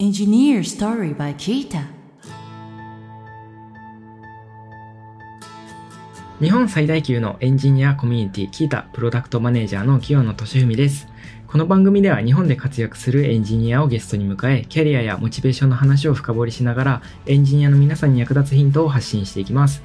Engineer Story by Kita 日本最大級のエンジニアコミュニティキータプロダクトマネージャーの清野俊文です。この番組では日本で活躍するエンジニアをゲストに迎え、キャリアやモチベーションの話を深掘りしながら、エンジニアの皆さんに役立つヒントを発信していきます。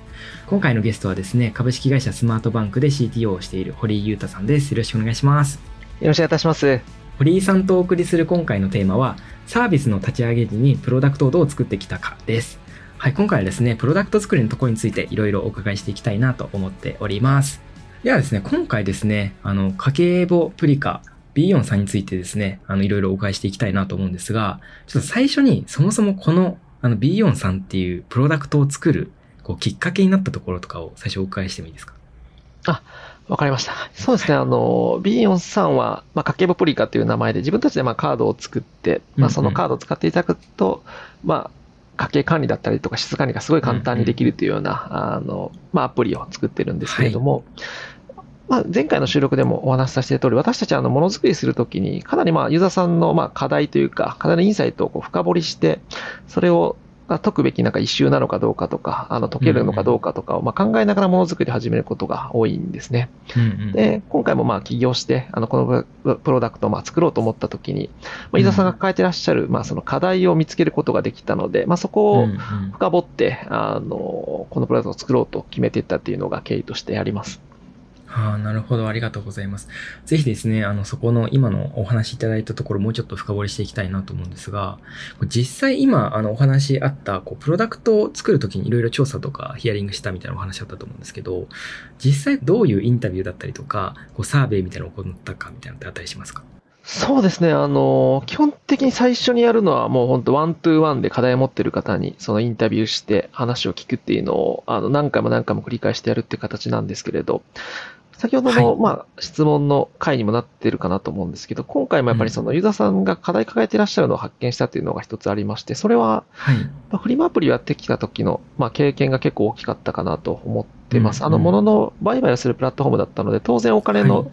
今回のゲストはですね、株式会社スマートバンクで CTO をしている堀井裕太さんです。よろしくお願いします。よろしくお願いいたします。堀井さんとお送りする今回のテーマは、サービスの立ち上げ時にプロダクトをどう作ってきたかです。はい、今回はですね、プロダクト作りのところについていろいろお伺いしていきたいなと思っております。ではですね、今回ですね、あの、家計簿プリカ B4 さんについてですね、あの、いろいろお伺いしていきたいなと思うんですが、ちょっと最初にそもそもこの、あの、B4 さんっていうプロダクトを作る、こう、きっかけになったところとかを最初お伺いしてもいいですか？わかりました。そうですね、あの、B4 さんは、まあ、家計簿プリカという名前で自分たちでまあカードを作って、まあ、そのカードを使っていただくと、まあ、家計管理だったりとか、質管理がすごい簡単にできるというような、あの、まあ、アプリを作ってるんですけれども、まあ、前回の収録でもお話しさせていた通り、私たちはあのものづくりするときに、かなりまあユーザーさんのまあ課題というか、課題のインサイトをこう深掘りして、それをまあ解くべきなんか一周なのかどうかとか、あの解けるのかどうかとかをまあ考えながらものづくりを始めることが多いんですね。うんうん。で、今回もまあ起業して、あの、このププロダクトをまあ作ろうと思ったときに、まあ、ユーザーさんが抱えてらっしゃる、まあその課題を見つけることができたので、まあそこを深掘って、あの、このプロダクトを作ろうと決めていったっていうのが経緯としてあります。ああ、なるほど。ありがとうございます。ぜひですね、あの、そこの今のお話いただいたところ、もうちょっと深掘りしていきたいなと思うんですが、実際今、あの、お話あった、こう、プロダクトを作るときにいろいろ調査とかヒアリングしたみたいなお話あったと思うんですけど、実際どういうインタビューだったりとか、こう、サーベイみたいなのを行ったかみたいなのってあったりしますか？そうですね。あの、基本的に最初にやるのはもう本当ワントゥーワンで課題を持ってる方にそのインタビューして話を聞くっていうのをあの何回も何回も繰り返してやるって形なんですけれど、先ほどの、はいまあ質問の回にもなってるかなと思うんですけど、今回もやっぱりそのユーザーさんが課題抱えていらっしゃるのを発見したっていうのが一つありまして、それははい。まあフリマアプリをやってきた時の、まあ、経験が結構大きかったかなと思ってます。うんあの、ものの売買をするプラットフォームだったので、当然お金の、はい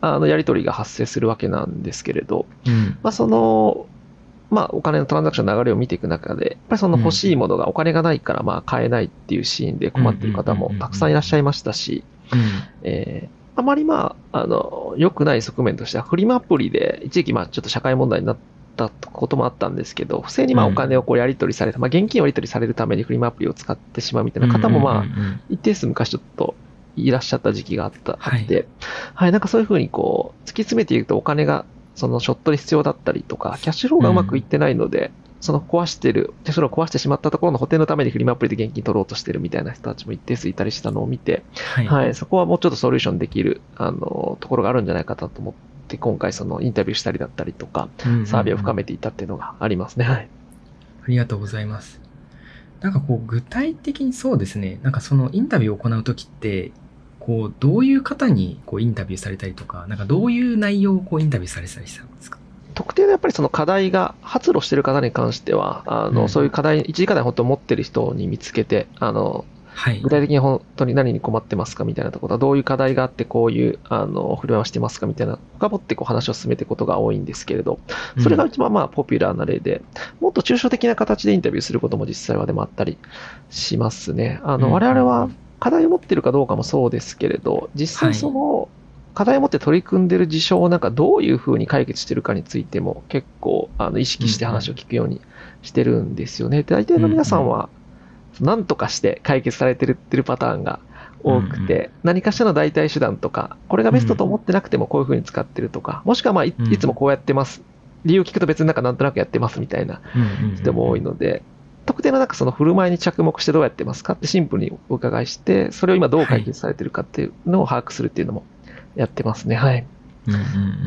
あの、やり取りが発生するわけなんですけれど、うん。まあ、その、まあ、お金のトランザクションの流れを見ていく中で、やっぱりその欲しいものがお金がないから、まあ、買えないっていうシーンで困っている方もたくさんいらっしゃいましたし、うん。えーあまりまあ、あの、良くない側面としては、フリマアプリで一時期まあちょっと社会問題になったこともあったんですけど、不正にまあうん。お金をこうやり取りされた、まあ現金をやり取りされるためにフリマアプリを使ってしまうみたいな方もまあ、一定数昔ちょっといらっしゃった時期があった、はい。あって、はい、なんかそういうふうにこう、突き詰めていくとお金が、そのショットで必要だったりとか、キャッシュフローがうまくいってないので、その壊してる、キャッシュフローを壊してしまったところの補填のためにフリマアプリで現金取ろうとしてるみたいな人たちも一定数いたりしたのを見て、はい。はい、そこはもうちょっとソリューションできる、あの、ところがあるんじゃないかなと思って、今回そのインタビューしたりだったりとか、うんうんうんサービスを深めていったっていうのがありますね。はい。ありがとうございます。なんかこう、具体的にそうですね、なんかそのインタビューを行うときって、こう、どういう方にこうインタビューされたりとか、なんかどういう内容をこうインタビューされたりしたんですか？特定のやっぱりその課題が発露してる方に関しては、あの、うんそういう課題、一時課題本当持ってる人に見つけて、あの、はい具。体的に本当に何に困ってますかみたいなところは、どういう課題があって、こういう、あの、振る舞いをしてますかみたいな、深掘ってこう話を進めていくことが多いんですけれど、それが一番まあポピュラーな例で、もっと抽象的な形でインタビューすることも実際はでもあったりしますね。あうんの、我々は課題を持ってるかどうかもそうですけれど、実際その、課題を持って取り組んでる事象をなんかどういうふうに解決してるかについても結構あの意識して話を聞くようにしてるんですよね。で大体の皆さんは何とかして解決されてるってるパターンが多くて、うん何かしらの代替手段とか、これがベストと思ってなくてもこういうふうに使ってるとか、もしくはまあいつもこうやってます。理由を聞くと別になんかなんとなくやってますみたいな人も多いので、特定のなんかその振る舞いに着目してどうやってますかってシンプルにお伺いして、それを今どう解決されてるかっていうのを把握するっていうのもやってますね。はい。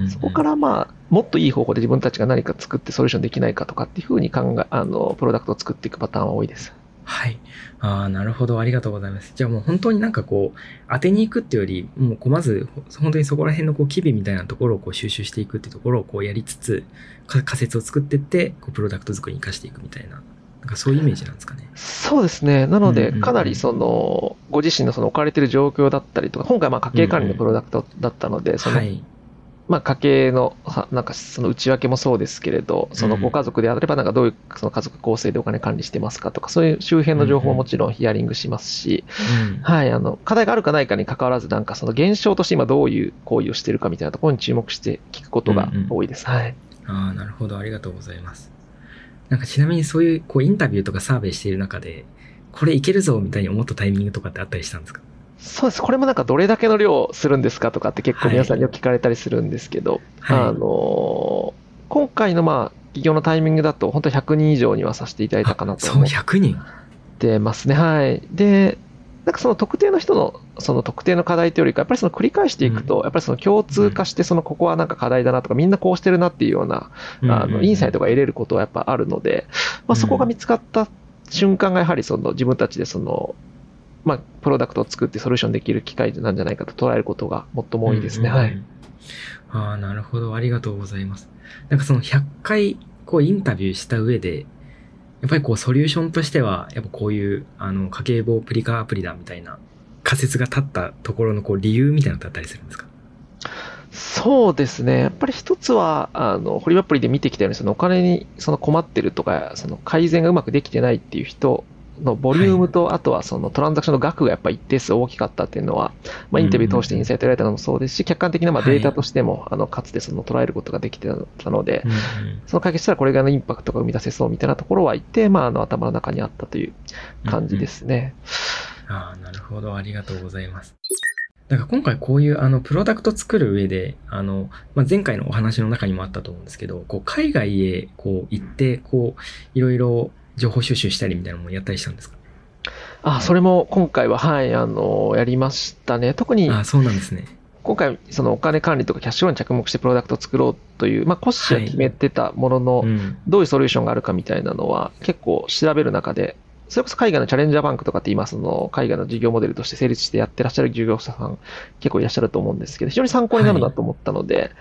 そこからまあ、もっといい方法で自分たちが何か作ってソリューションできないかとかっていうふうに考え、あの、プロダクトを作っていくパターンは多いです。はい。ああ、なるほど。ありがとうございます。じゃあもう本当になんかこう、当てに行くっていうより、もうこうまず、本当にそこら辺のこう、機微みたいなところをこう収集していくっていうところをこうやりつつ、か仮説を作っていって、こう、プロダクト作りに活かしていくみたいな、なんかそういうイメージなんですかね。そうですね。なので、かなりその、ご自身のその置かれてる状況だったりとか、今回まあ家計管理のプロダクトだったので、そのはい。まあ、家計の、はなんかその内訳もそうですけれど、そのご家族であれば、なんかどういうその家族構成でお金管理してますかとか、そういう周辺の情報ももちろんヒアリングしますし、うんはい、あの、課題があるかないかに関わらず、なんかその現象として今どういう行為をしているかみたいなところに注目して聞くことが多いです。はい。ああ、なるほど。ありがとうございます。なんかちなみにそういうこうインタビューとかサーベイしている中で、これいけるぞみたいに思ったタイミングとかってあったりしたんですか？そうです。これもなんかどれだけの量するんですかとかって結構皆さんによく聞かれたりするんですけど、はいあのー今回のまあ、企業のタイミングだと本当に100人以上にはさせていただいたかなとそう、思っ100人。てますね。はい。で、なんかその特定の人の、その特定の課題というよりか、やっぱりその繰り返していくと、やっぱりその共通化して、そのここはなんか課題だなとか、みんなこうしてるなっていうような、あの、インサイトが得れることはやっぱあるので、まあそこが見つかった瞬間がやはりその自分たちでその、まあ、プロダクトを作ってソリューションできる機会なんじゃないかと捉えることが最も多いですね。はい。うんうんうん。ああ、なるほど。ありがとうございます。なんかその100回こうインタビューした上で、やっぱりこうソリューションとしては、やっぱこういうあの家計簿プリカアプリだみたいな仮説が立ったところのこう理由みたいなのってあったりするんですか？そうですね。やっぱり一つは、あの、ホリアプリで見てきたように、そのお金にその困ってるとか、その改善がうまくできてないっていう人のボリュームと、あとはそのトランザクションの額がやっぱ一定数大きかったっていうのは、まあ、インタビュー通してインサイト得られたのもそうですし、客観的なまあはいデータとしても、あの、かつてその捉えることができてたのでその解決したらこれぐらいのインパクトが生み出せそうみたいなところは一定、まあ、あの、頭の中にあったという感じですね。ああ、なるほど。ありがとうございます。なんか今回こういうあのプロダクト作る上で、あの、まあ、前回のお話の中にもあったと思うんですけど、こう海外へこう行って、こう、いろいろ情報収集したりみたいなのもやったりしたんですか？あ、それも今回は、はい、あの、やりましたね。特に、ああ、そうなんですね。今回、そのお金管理とかキャッシュフローに着目してプロダクトを作ろうという、まあ、コッシーは決めてたものの、うん。どういうソリューションがあるかみたいなのは結構調べる中で、それこそ海外のチャレンジャーバンクとかって今その海外の事業モデルとして成立してやってらっしゃる事業者さん結構いらっしゃると思うんですけど、非常に参考になるなと思ったので、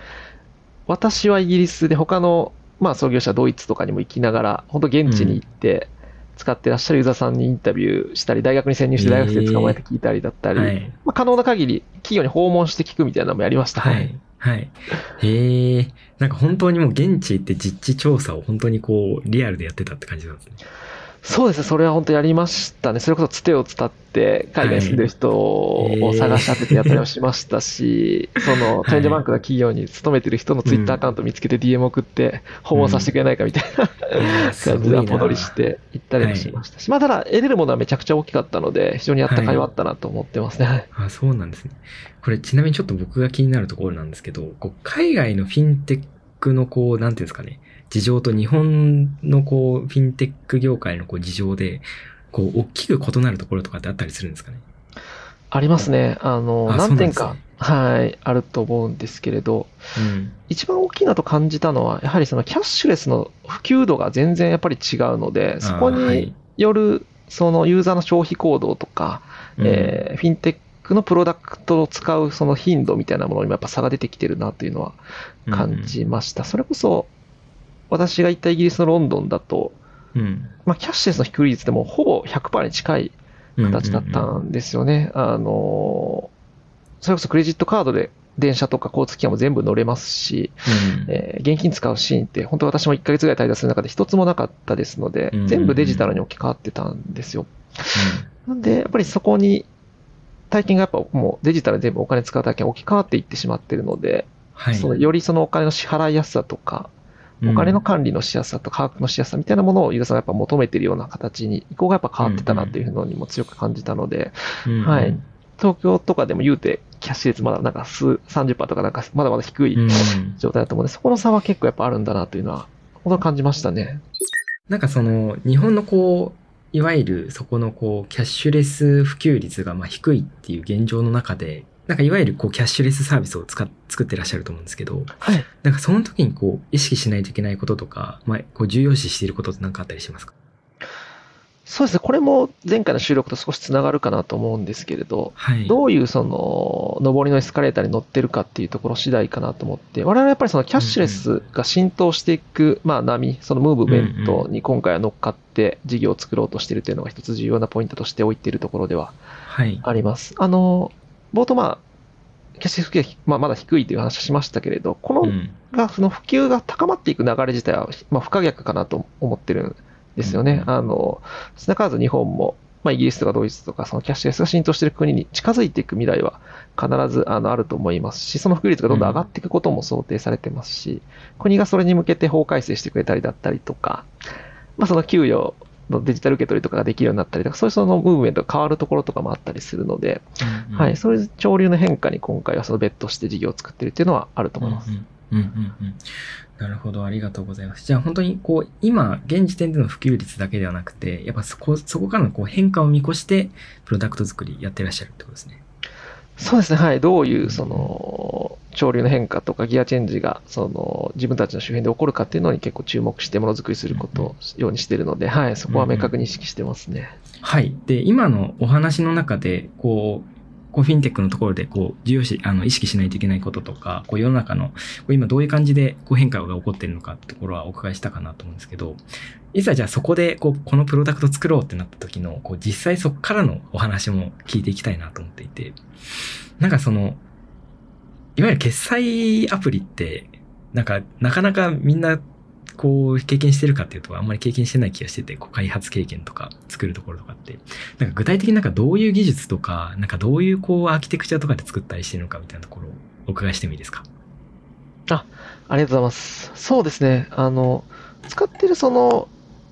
私はイギリスで他のまあ創業者ドイツとかにも行きながら、本当現地に行って使ってらっしゃるユーザーさんにインタビューしたり、大学に潜入して大学生捕まえて聞いたりだったり、はい。まあ、可能な限り企業に訪問して聞くみたいなのもやりました。はい。はい。へえ。なんか本当にもう現地行って実地調査を本当にこう、リアルでやってたって感じなんですね。そうです。ね、それは本当やりましたね。それこそつてを伝って、海外に住んでる人を探し当ててやったりもしましたし、その、チャレンジバンクの企業に勤めてる人のツイッターアカウント見つけて DM 送って、訪問させてくれないかみたいないやす感じでポ取りして行ったりもしましたし、まあただ、得れるものはめちゃくちゃ大きかったので、非常にやった甲斐はあったなと思ってますね。はい。あ、そうなんですね。これちなみにちょっと僕が気になるところなんですけど、こう海外のフィンテックのこう、なんていうんですかね、事情と日本のこう、フィンテック業界のこう事情で、こう、大きく異なるところとかってあったりするんですかね？ありますね。あの、あ何点かそうなんで、はい、あると思うんですけれど、うん。一番大きいなと感じたのは、やはりそのキャッシュレスの普及度が全然やっぱり違うので、そこによるそのユーザーの消費行動とか、うんえーフィンテックのプロダクトを使うその頻度みたいなものにもやっぱ差が出てきてるなというのは感じました。それこそ、私が行ったイギリスのロンドンだと、うん。まあ、キャッシュレスの普及率でもほぼ100%に近いうん。形だったんですよね。あの、それこそクレジットカードで電車とか交通機関も全部乗れますし、うんえー現金使うシーンって、本当私も1ヶ月ぐらい滞在する中で一つもなかったですのでうん、全部デジタルに置き換わってたんですよ。なんで、やっぱりそこに、体験がやっぱもうデジタルで全部お金使う体験が置き換わっていってしまってるので、はい。そのよりそのお金の支払いやすさとか、お金の管理のしやすさと把握のしやすさみたいなものをユーザーさんがやっぱ求めているような形に、移行がやっぱ変わってたなっていうのにも強く感じたので、うん、うんはい。東京とかでも言うて、キャッシュ率まだなんか数、30%とかなんかまだまだ低いうん。状態だと思うので、そこの差は結構やっぱあるんだなというのは、本当に感じましたね。なんかその、日本のこう、いわゆるそこのこう、キャッシュレス普及率がまあ低いっていう現状の中で、なんかいわゆるこう、キャッシュレスサービスを使っ作ってらっしゃると思うんですけど、はい。なんかその時にこう、意識しないといけないこととか、まあ、こう、重要視していることって何かあったりしますか？そうですね。これも前回の収録と少しつながるかなと思うんですけれど、はい。どういうその、上りのエスカレーターに乗ってるかっていうところ次第かなと思って、我々はやっぱりそのキャッシュレスが浸透していく、まあ波、そのムーブメントに今回は乗っかって事業を作ろうとしているというのが一つ重要なポイントとして置いているところでははい。あります。あの、冒頭まあ、キャッシュレス普及が、まあ、まだ低いという話をしましたけれど、この、うんが、その普及が高まっていく流れ自体は、まあ、不可逆かなと思ってるんですよね。うんあの、少なからず日本も、まあ、イギリスとかドイツとか、そのキャッシュレスが浸透している国に近づいていく未来は必ずあのあると思いますし、その普及率がどんどん上がっていくことも想定されてますし、国がそれに向けて法改正してくれたりだったりとか、まあ、その給与のデジタル受け取りとかができるようになったりとか、そういうそのムーブメントが変わるところとかもあったりするので、うんはい、そういう潮流の変化に今回はその別途して事業を作ってるっていうのはあると思います。うんうんうんうんうんなるほど、ありがとうございます。じゃあ本当にこう、今、現時点での普及率だけではなくて、やっぱそこ、そこからのこう変化を見越して、プロダクト作りやってらっしゃるってことですね。そうですね、はい。どういう、その、潮流の変化とかギアチェンジが、その、自分たちの周辺で起こるかっていうのに結構注目してものづくりすることをようにしてるので、はい、そこは明確に意識してますね。はい。で、今のお話の中で、こう、こうフィンテックのところで、こう、重要視、あの、意識しないといけないこととか、こう、世の中の、こう今どういう感じで、こう、変化が起こっているのかってところはお伺いしたかなと思うんですけど、いざじゃあそこで、こう、このプロダクト作ろうってなった時の、こう、実際そこからのお話も聞いていきたいなと思っていて、なんかその、いわゆる決済アプリって、なんか、なかなかみんな、こう、経験してるかっていうと、あんまり経験してない気がしてて、こう開発経験とか、作るところとかって、なんか具体的になんかどういう技術とか、なんかどういうこう、アーキテクチャとかで作ったりしてるのかみたいなところをお伺いしてもいいですか？あありがとうございます。そうですね、あの、使ってるその、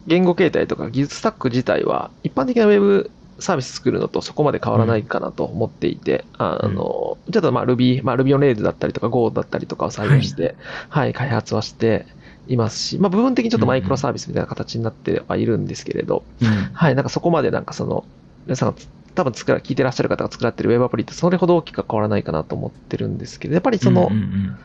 言語形態とか技術スタック自体は、一般的なウェブサービス作るのとそこまで変わらないかなと思っていて、あの、ちょっとまあ Ruby、まあ Ruby on Rails だったりとか Go だったりとかを採用して、はい、開発はしていますし、まあ部分的にちょっとマイクロサービスみたいな形になってはいるんですけれど、うん。はい、なんかそこまでなんかその、皆さんが多分作ら、聞いてらっしゃる方が作られてるウェブアプリってそれほど大きくは変わらないかなと思ってるんですけど、やっぱりそのうん、うん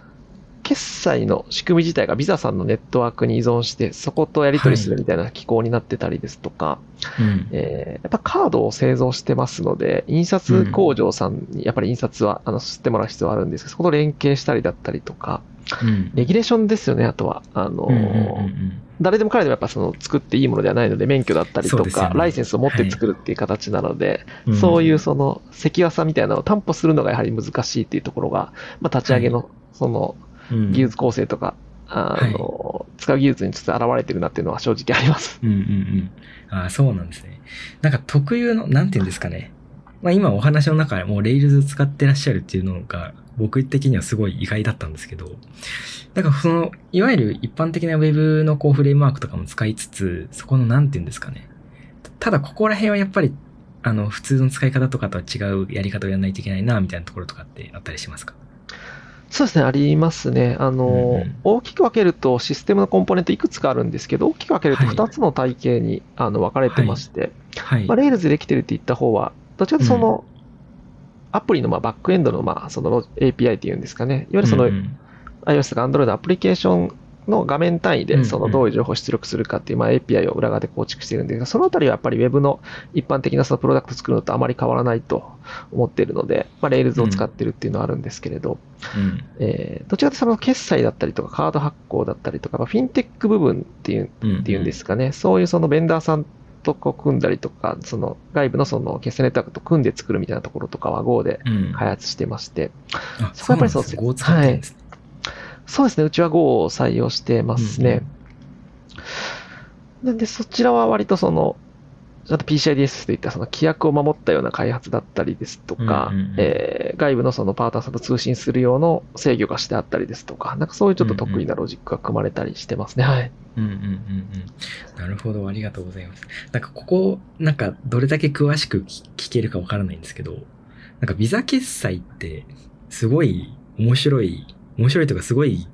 決済の仕組み自体がビザさんのネットワークに依存して、そことやり取りするみたいな機構になってたりですとか、うん、うん。えーやっぱカードを製造してますので、印刷工場さんにやっぱり印刷は、あの、吸ってもらう必要はあるんですけど、そこと連携したりだったりとか、うん。レギュレーションですよね、あとは。あの、うんうんうん誰でも彼でもやっぱその作っていいものではないので、免許だったりとか、ライセンスを持って作るっていう形なので、うんそういうその、セキュアさみたいなのを担保するのがやはり難しいっていうところが、まあ、立ち上げの、その、うん技術構成とか、あの、使う技術にちょっと現れてるなっていうのは正直あります。うんうんうん。ああ、そうなんですね。なんか特有の、なんていうんですかね。まあ今お話の中でもう Rails 使ってらっしゃるっていうのが僕的にはすごい意外だったんですけど、なんかその、いわゆる一般的な Web のこうフレームワークとかも使いつつ、そこのなんていうんですかね。ただここら辺はやっぱり、あの、普通の使い方とかとは違うやり方をやらないといけないな、みたいなところとかってあったりしますか？そうですね、ありますね。あの、うんうん。大きく分けるとシステムのコンポーネントいくつかあるんですけど、大きく分けるとはい。2つの体系に、あの分かれてまして、はい。まあ、Rails でできてるって言った方は、どっちかというとその、アプリのまあバックエンドのまあその API っていうんですかね、いわゆるそのうんうん。iOS とか Android のアプリケーションの画面単位で、そのどういう情報を出力するかっていう、まあ、API を裏側で構築しているんですが、そのあたりはやっぱり Web の一般的なそのプロダクト作るのとあまり変わらないと思っているので、まあ、Rails を使ってるっていうのはあるんですけれど、うん。えーどちらかというとその決済だったりとかカード発行だったりとか、まあ、フィンテック部分っていう、うんっていうんですかね、そういうそのベンダーさんとこう組んだりとか、その外部のその決済ネットワークと組んで作るみたいなところとかは Go でうん。開発してまして、あ、そこはやっぱりそうですね。すね。そうですね、うちは Go を採用してますね。なんで、そちらは割とその、ちゃんと PCIDS といったその規約を守ったような開発だったりですとか、外部のそのパートナーさんと通信する用の制御がしてあったりですとか、なんかそういうちょっと得意なロジックが組まれたりしてますね。はい。うんうんうんうん。なるほど、ありがとうございます。なんかここ、なんかどれだけ詳しく聞聞けるかわからないんですけど、なんかビザ決済ってすごい面白い、面白いというかすごい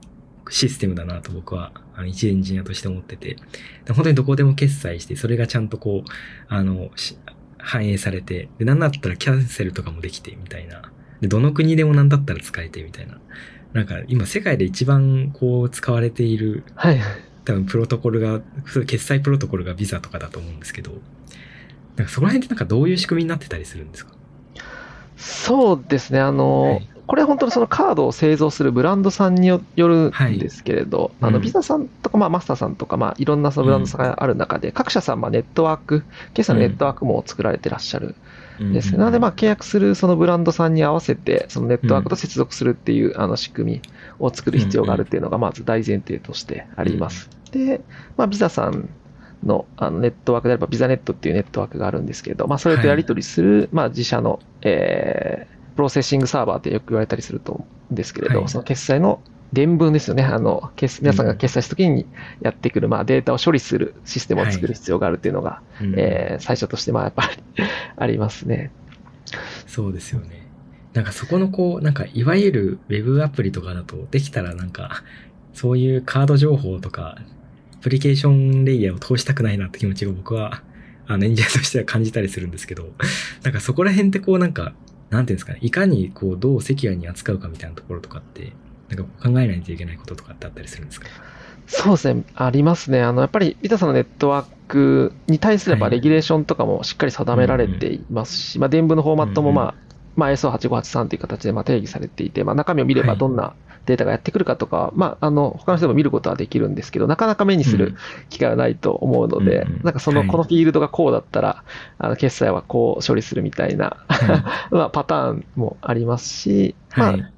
システムだなと僕は、あの、一エンジニアとして思ってて、で本当にどこでも決済して、それがちゃんとこう、あの、し反映されて、で、なんだったらキャンセルとかもできてみたいな。で、どの国でもなんだったら使えてみたいな。なんか今世界で一番こう使われているはい。多分プロトコルが、決済プロトコルがビザとかだと思うんですけど、なんかそこら辺ってなんかどういう仕組みになってたりするんですか？そうですね、あの、はいこれは本当にそのカードを製造するブランドさんによるんですけれど、はい。うんあのビザさんとか、まあ、マスターさんとか、まあ、いろんなそのブランドさんがある中で、各社さん、まあ、ネットワーク、決済のネットワークも作られてらっしゃるんです。ね。なので、まあ、契約するそのブランドさんに合わせて、そのネットワークと接続するっていう、あの仕組みを作る必要があるっていうのが、まず大前提としてあります。で、まあ、ビザさんのあのネットワークであれば、 VisaNet っていうネットワークがあるんですけれど、まあ、それとやり取りする、まあ、自社の、えープロセッシングサーバーってよく言われたりすると思うんですけれど、はいその決済の電文ですよね。あの、決皆さんが決済した時にやってくる、まあ、データを処理するシステムを作る必要があるっていうのが、うんえー最初として、まあ、やっぱり ありますね。そうですよね。なんかそこのこう、なんかいわゆるウェブアプリとかだと、できたらなんか、そういうカード情報とか、アプリケーションレイヤーを通したくないなって気持ちが僕は、あの、エンジニアとしては感じたりするんですけど、なんかそこら辺ってこうなんか、なんていうんですかね、いかにこう、どう赤裸々に扱うかみたいなところとかって、なんか考えないといけないこととかってあったりするんですか？そうですね、ありますね。あの、やっぱり、ビタさんのネットワークに対すれば、はいレギュレーションとかもしっかり定められていますし、まあ、伝聞のフォーマットも、うんうんまあ、まあ、ISO8583 という形でまあ定義されていて、まあ、中身を見ればはい。どんなデータがやってくるかとか、まあ、あの、他の人でも見ることはできるんですけど、なかなか目にする機会はないと思うので、うんうんなんかその、はい。このフィールドがこうだったら、あの、決済はこう処理するみたいな、は まあ、パターンもありますし、まあ、はい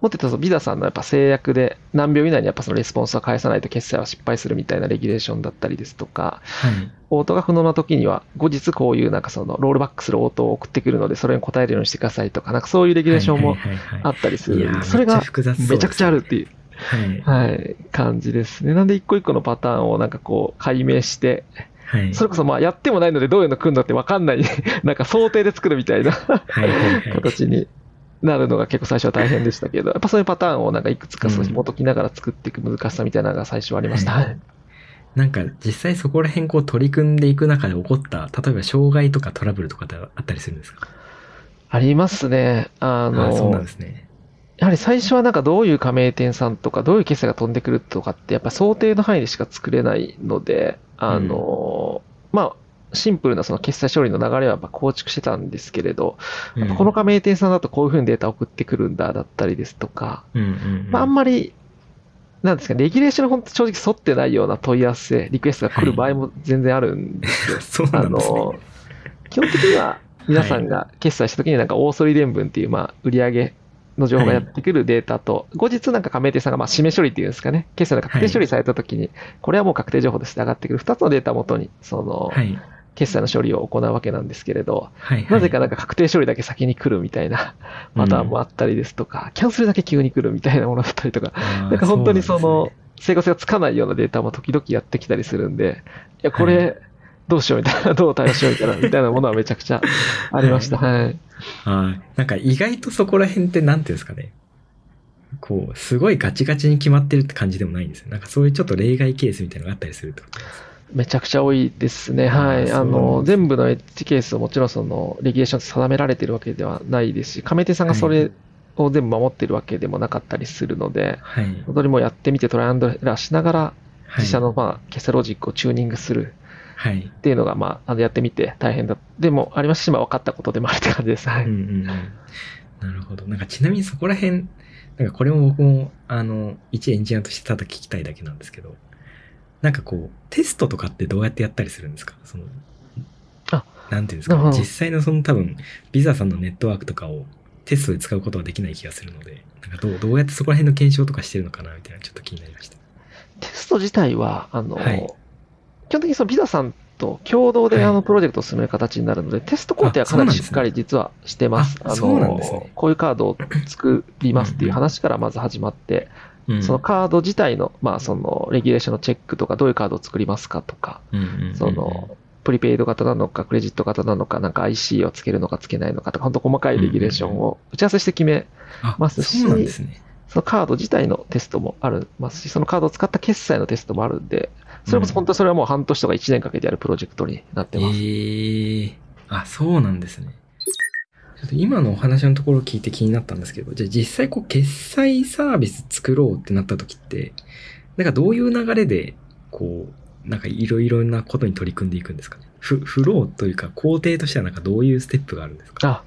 もっと言うと、ビザさんのやっぱ制約で何秒以内にやっぱそのレスポンスを返さないと決済は失敗するみたいなレギュレーションだったりですとか、はい。応答が不能な時には、後日こういうなんかそのロールバックする応答を送ってくるので、それに答えるようにしてくださいとか、なんかそういうレギュレーションもあったりする。それがめっちゃくちゃあるっていう、はい。はい、感じですね。なんで一個一個のパターンをなんかこう解明して、はい。それこそまあやってもないのでどういうの組んだってわかんない、なんか想定で作るみたいなはい。形になるのが結構最初は大変でしたけど、やっぱそういうパターンをなんかいくつかそううん紐解きながら作っていく難しさみたいなのが最初はありました。はいはいなんか実際そこら辺こう取り組んでいく中で起こった、例えば障害とかトラブルとかってあったりするんですか？ありますね。ああの、そうなんですね。やはり最初はなんかどういう加盟店さんとか、どういう決済が飛んでくるとかって、やっぱ想定の範囲でしか作れないので、あの、まあ、シンプルなその決済処理の流れはやっぱ構築してたんですけれど、うんこの加盟店さんだとこういうふうにデータ送ってくるんだだったりですとか、うんうんうんまあ、あんまり、なんですか、レギュレーションに本当正直沿ってないような問い合わせ、リクエストが来る場合も全然あるんですよ。そうなんですね。あの、基本的には皆さんが決済した時になんか大反り伝聞っていう、まあ、売上の情報がやってくるデータと、後日なんか加盟店さんが、まあ、締め処理っていうんですかね、決済の確定処理された時に、これはもう確定情報として上がってくる2つのデータをもとに、その、はい。決済の処理を行うわけなんですけれど、はい。なぜかなんか確定処理だけ先に来るみたいなパターンもあったりですとか、キャンセルだけ急に来るみたいなものだったりとか、なんか本当にその、整合性がつかないようなデータも時々やってきたりするんで、いや、こはれ、どうしようみたいな、どう対応しようみたいな、みたいなものはめちゃくちゃありました。はい。はい。なんか意外とそこら辺ってなんていうんですかね。こう、すごいガチガチに決まってるって感じでもないんですよ。なんかそういうちょっと例外ケースみたいなのがあったりするってことです。めちゃくちゃ多いですね。はい。あの、全部のエッジケースをもちろんその、レギュレーションで定められているわけではないですし、加盟店さんがそれを全部守っているわけでもなかったりするので、はい。本当にもうやってみてトライアンドエラーしながら、はい。自社のまあ、決済ロジックをチューニングするはい。っていうのが、まあ、あのやってみて大変だ。でもありますし、まあ分かったことでもあるって感じです。はい。うんうんうん。なるほど。なんかちなみにそこら辺、なんかこれも僕も、あの、一エンジニアとしてただ聞きたいだけなんですけど、なんかこう、テストとかってどうやってやったりするんですか？その、あ、なんていうんですか？実際のその多分、ビザさんのネットワークとかをテストで使うことはできない気がするので、なんかどう、どうやってそこら辺の検証とかしてるのかなみたいなちょっと気になりました。テスト自体は、あの、はい。基本的にそのビザさんと共同ではい。あのプロジェクトを進める形になるので、テスト工程はかなりしっかり実はしてます。あそうなんですね。の、こういうカードを作りますっていう話からまず始まって、うんそのカード自体の、まあその、レギュレーションのチェックとか、どういうカードを作りますかとか、その、プリペイド型なのか、クレジット型なのか、なんか IC をつけるのかつけないのかとか、本当細かいレギュレーションを打ち合わせして決め、あますしそうなんですね。そのカード自体のテストもありますし、そのカードを使った決済のテストもあるんで、それこそ本当にそれはもう半年とか1年かけてやるプロジェクトになってます。ええあ、そうなんですね。ちょっと今のお話のところを聞いて気になったんですけど、じゃあ実際こう決済サービス作ろうってなった時って、なんかどういう流れで、こう、なんかいろいろなことに取り組んでいくんですかね？フフローというか工程としてはなんかどういうステップがあるんですか？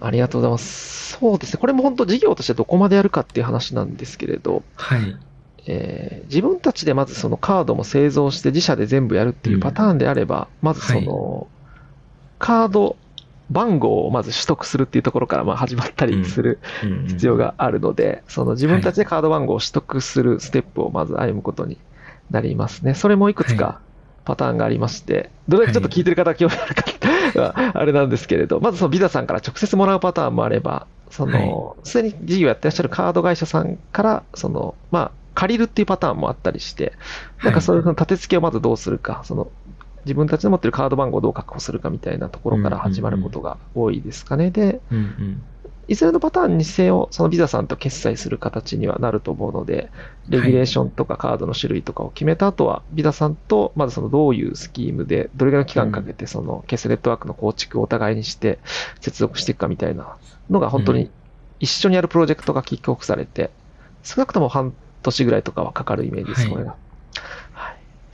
あ、ありがとうございます。そうですね。これも本当事業としてどこまでやるかっていう話なんですけれど、はい。えー自分たちでまずそのカードも製造して自社で全部やるっていうパターンであれば、まずその、カード番号をまず取得するっていうところからまあ始まったりする必必要。があるので、その自分たちでカード番号を取得するステップをまず歩むことになりますね。それもいくつはかパターンがありまして、どれだけちょっと聞いてる方が興味あるかはあれなんですけれど、まずそのビザさんから直接もらうパターンもあれば、その、すでに事業やってらっしゃるカード会社さんから、その、まあ、借りるっていうパターンもあったりして、なんかそういうふうな立て付けをまずどうするか、その、自分たちの持ってるカード番号をどう確保するかみたいなところから始まることが多いですかね。で、うんうん。いずれのパターンにせよ、そのビザさんと決済する形にはなると思うので、レギュレーションとかカードの種類とかを決めた後は、ビザさんと、まずそのどういうスキームで、どれぐらいの期間かけて、その決済ネットワークの構築をお互いにして接続していくかみたいなのが本当に一緒にやるプロジェクトがキックオフされて、少なくとも半年ぐらいとかはかかるイメージです、はいこれが。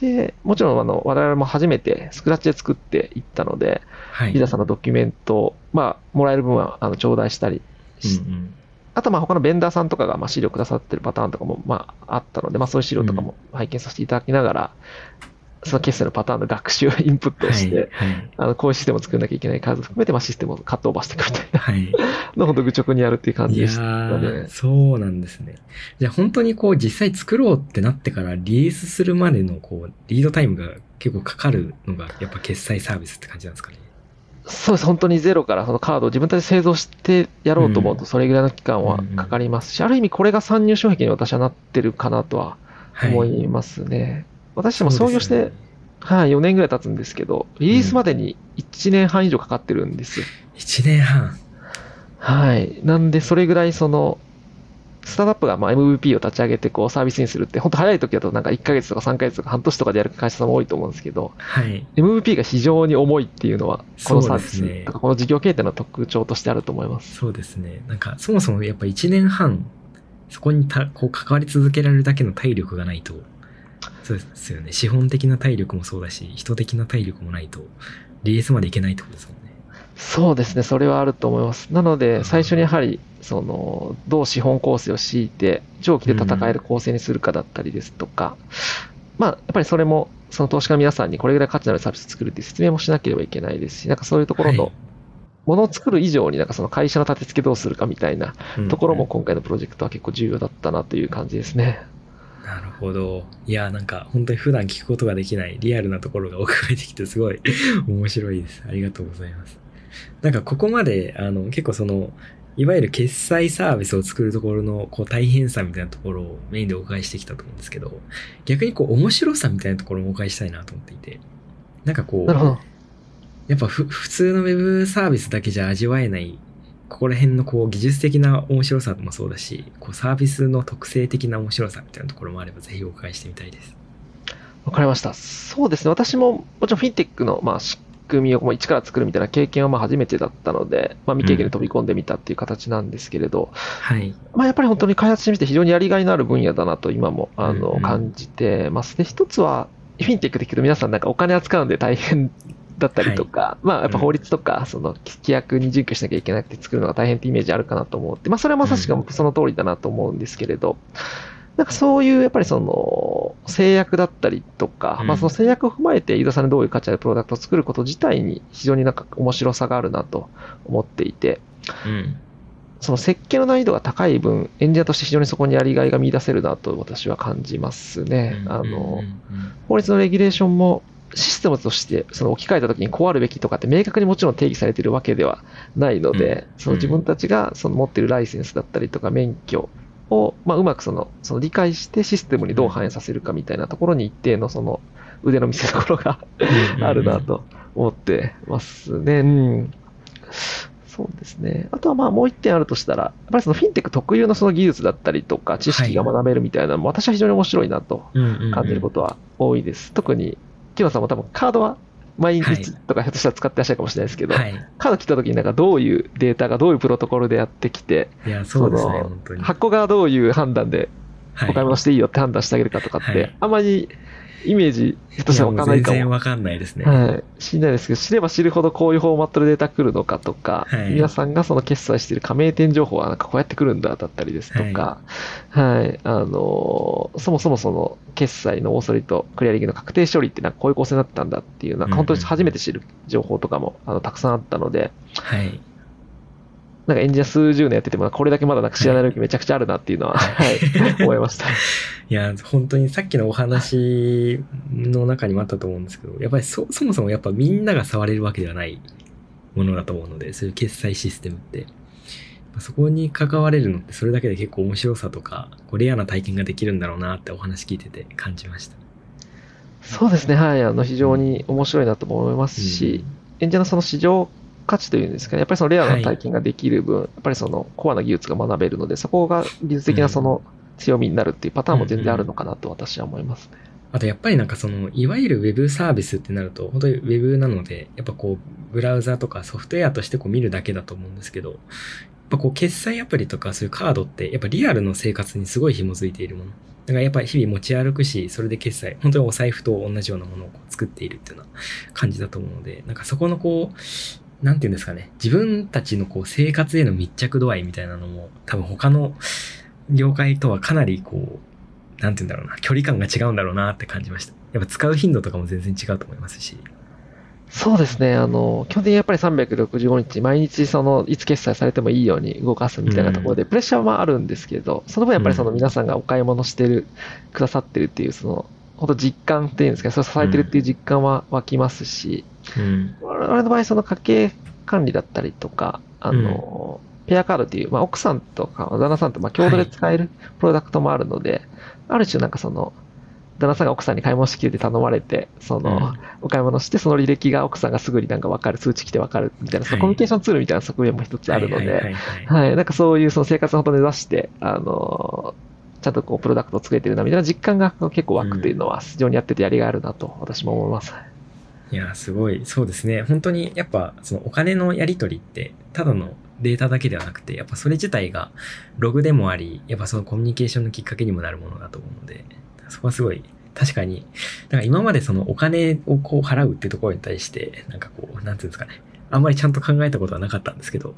はい。で、もちろんあの、我々も初めてスクラッチで作っていったので、はい。ビザさんのドキュメントを、まあ、もらえる分は、あの、頂戴したりしうんうんあと、まあ、他のベンダーさんとかが、まあ、資料くださってるパターンとかも、まあ、あったので、まあ、そういう資料とかも拝見させていただきながら、その決済のパターンの学習、インプットをして、はい。はい。あの、こういうシステムを作らなきゃいけない数含めて、まあ、システムをカットオーバーしていくみたいなはい。のを、本当愚直にやるっていう感じでしたねー。そうなんですね。じゃあ本当にこう実際作ろうってなってからリリースするまでのこうリードタイムが結構かかるのがやっぱ決済サービスって感じなんですかね？そうです。本当にゼロからそのカードを自分たちで製造してやろうと思うと、それぐらいの期間はかかりますし、ある意味これが参入障壁に私はなってるかなとははい。思いますね。私も創業して、ねはい、4年ぐらい経つんですけど、リリースまでに1年半以上かかってるんですよ。一年半。はい。なんで、それぐらいその、スタートアップがまあ MVP を立ち上げてこうサービスにするって、本当早い時だとなんか1ヶ月とか3ヶ月とか半年とかでやる会社さんも多いと思うんですけど、はい。MVP が非常に重いっていうのは、このサービスとかこの事業形態の特徴としてあると思います。そうですね。なんかそもそもやっぱ一年半そこにたこう関わり続けられるだけの体力がないと、そうですよね。資本的な体力もそうだし、人的な体力もないと、リリースまでいけないってことですもんね。そうですね、それはあると思います。なので、最初にやはり、その、どう資本構成を強いて、長期で戦える構成にするかだったりですとか、まあ、やっぱりそれも、その投資家の皆さんにこれぐらい価値のあるサービスを作るっていう説明もしなければいけないですし、なんかそういうところはいの、ものを作る以上になんかその会社の立て付けどうするかみたいなうんところも今回のプロジェクトは結構重要だったなという感じですね。なるほど。いや、なんか本当に普段聞くことができないリアルなところが送られてきてすごい 面白いです。ありがとうございます。なんかここまで、あの、結構その、いわゆる決済サービスを作るところのこう大変さみたいなところをメインでお伺いしてきたと思うんですけど、逆にこう面白さみたいなところもお伺いしたいなと思っていて、なんかこう。やっぱふ普通のウェブサービスだけじゃ味わえない、ここら辺のこう技術的な面白さもそうだし、こうサービスの特性的な面白さみたいなところもあればぜひお伺いしてみたいです。わかりました。そうですね。私も、もちろんフィンテックの、まあ、仕組みをもう一から作るみたいな経験はまあ初めてだったので、まあ、未経験で飛び込んでみたっていう形なんですけれど、はい。まあ、やっぱり本当に開発してみて非常にやりがいのある分野だなと今も、あの、うんうん感じてます。で、一つは、フィンテックで聞くと皆さんなんかお金扱うんで大変だったりとか、まあ、やっぱ法律とか、その、規約に準拠しなきゃいけなくて作るのが大変ってイメージあるかなと思って、まあ、それはまさしくその通りだなと思うんですけれど、なんかそういう、やっぱりその、制約だったりとか、うん。まあその制約を踏まえて、ユーザーさんにどういう価値あるプロダクトを作ること自体に非常になんか面白さがあるなと思っていて、うん。その設計の難易度が高い分、エンジニアとして非常にそこにやりがいが見出せるなと私は感じますね。あの、法律のレギュレーションもシステムとしてその置き換えたときにこうあるべきとかって明確にもちろん定義されているわけではないので、うんその自分たちがその持っているライセンスだったりとか免許を、まあ、うまくそのその理解してシステムにどう反映させるかみたいなところに一定のその腕の見せ所が あるなと思ってますね。うん。そうですね。あとはまあもう一点あるとしたら、やっぱりそのフィンテック特有のその技術だったりとか知識が学べるみたいなのも私は非常に面白いなと感じることは多いです。特に、木野さんも多分カードは毎日とかひょっとしたら使ってらっしゃるかもしれないですけど、はい。カード来た時になんかどういうデータがどういうプロトコルでやってきて、いや、そうですね、本当に。箱がどういう判断ではいお買い物していいよって判断してあげるかとかって、はいあんまりイメージ、ひょっとしたらわかんないかも。全然わかんないですね。はい。知んないですけど、知れば知るほどこういうフォーマットでデータ来るのかとか、はい皆さんがその決済している加盟店情報はなんかこうやって来るんだだったりですとか、はい、あのーそもそもその決済のオーソリとクリアリングの確定処理ってなんかこういう構成になってたんだっていう、なんか本当に初めて知る情報とかもあのたくさんあったので、はい。なんかエンジニア数十年やってても、これだけまだなんか知らない領域めちゃくちゃあるなっていうのは、はい、思いました。いや、本当にさっきのお話の中にもあったと思うんですけど、やっぱりそそもそもやっぱみんなが触れるわけではないものだと思うので、そういう決済システムって。そこに関われるのってそれだけで結構面白さとか、こうレアな体験ができるんだろうなってお話聞いてて感じました。そうですね、はい、あの非常に面白いなとも思いますし、エンジニアのその市場価値というんですかね、やっぱりそのレアな体験ができる分、やっぱりそのコアな技術が学べるので、そこが技術的なその強みになるっていうパターンも全然あるのかなと私は思いますね。あとやっぱりなんかその、いわゆるウェブサービスってなると、本当にウェブなので、やっぱこう、ブラウザとかソフトウェアとしてこう見るだけだと思うんですけど、やっぱこう、決済アプリとかそういうカードって、やっぱリアルの生活にすごい紐づいているもの。だからやっぱり日々持ち歩くし、それで決済、本当にお財布と同じようなものをこう作っているっていうような感じだと思うので、なんかそこのこう、なんていうんですかね、自分たちのこう生活への密着度合いみたいなのも、多分他の業界とはかなりこう、なんて言うんだろうな、距離感が違うんだろうなって感じました。やっぱ使う頻度とかも全然違うと思いますし。そうですね、あの、基本的にやっぱり365日、毎日その、いつ決済されてもいいように動かすみたいなところで、プレッシャーはあるんですけど、その分やっぱりその皆さんがお買い物してる、くださってるっていう、その、本当実感っていうんですか、それ支えてるっていう実感は湧きますし、うん。我々の場合、その家計管理だったりとか、あの、ペアカードっていう、まあ、奥さんとか旦那さんとまあ共同で使えるプロダクトもあるので、ある種なんかその、旦那さんが奥さんに買い物してきてって頼まれて、その、うん。お買い物して、その履歴が奥さんがすぐになんか分かる、通知来て分かるみたいな、そのはいコミュニケーションツールみたいな側面も一つあるのはいはいはいで、はい。はい、なんかそういうその生活を本当に出して、あの、ちゃんとこう、プロダクトを作れてるな、みたいな実感が結構湧くっていうのは、非常にやっててやりがいあるなと、私も思います。いや、すごい、そうですね。本当に、やっぱ、そのお金のやり取りって、ただのデータだけではなくて、やっぱそれ自体がログでもあり、やっぱそのコミュニケーションのきっかけにもなるものだと思うので、そこはすごい、確かに、だから今までそのお金をこう払うっていうところに対して、なんかこう、なんていうんですかね、あんまりちゃんと考えたことはなかったんですけど、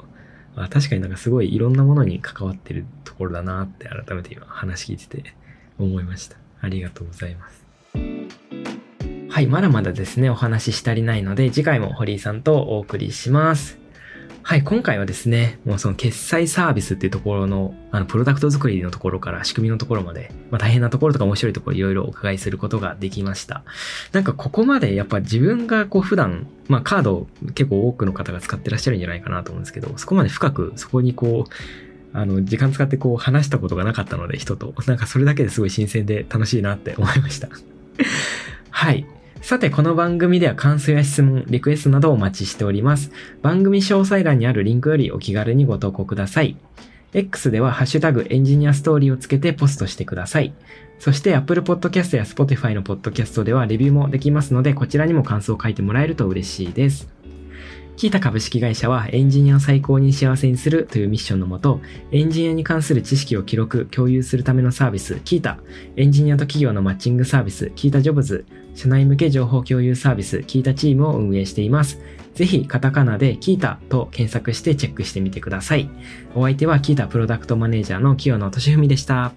あ確かになんかすごいいろんなものに関わってるところだなって改めて今話聞いてて思いました。ありがとうございます。はい、まだまだですね、お話しし足りないので、次回も堀井さんとお送りします。はい、今回はですね、もうその決済サービスっていうところの、あの、プロダクト作りのところから仕組みのところまで、まあ大変なところとか面白いところいろいろお伺いすることができました。なんかここまでやっぱ自分がこう普段、まあカード結構多くの方が使ってらっしゃるんじゃないかなと思うんですけど、そこまで深くそこにこう、あの、時間使ってこう話したことがなかったので、人と。なんかそれだけですごい新鮮で楽しいなって思いました。はい。さて、この番組では感想や質問、リクエストなどをお待ちしております。番組詳細欄にあるリンクよりお気軽にご投稿ください。X ではハッシュタグエンジニアストーリーをつけてポストしてください。そして Apple Podcast や Spotify の Podcast ではレビューもできますので、こちらにも感想を書いてもらえると嬉しいです。キータ株式会社はエンジニアを最高に幸せにするというミッションのもと、エンジニアに関する知識を記録、共有するためのサービス、キータ、エンジニアと企業のマッチングサービス、キータジョブズ、社内向け情報共有サービス、キータチームを運営しています。ぜひ、カタカナでキータと検索してチェックしてみてください。お相手はキータプロダクトマネージャーの清野俊文でした。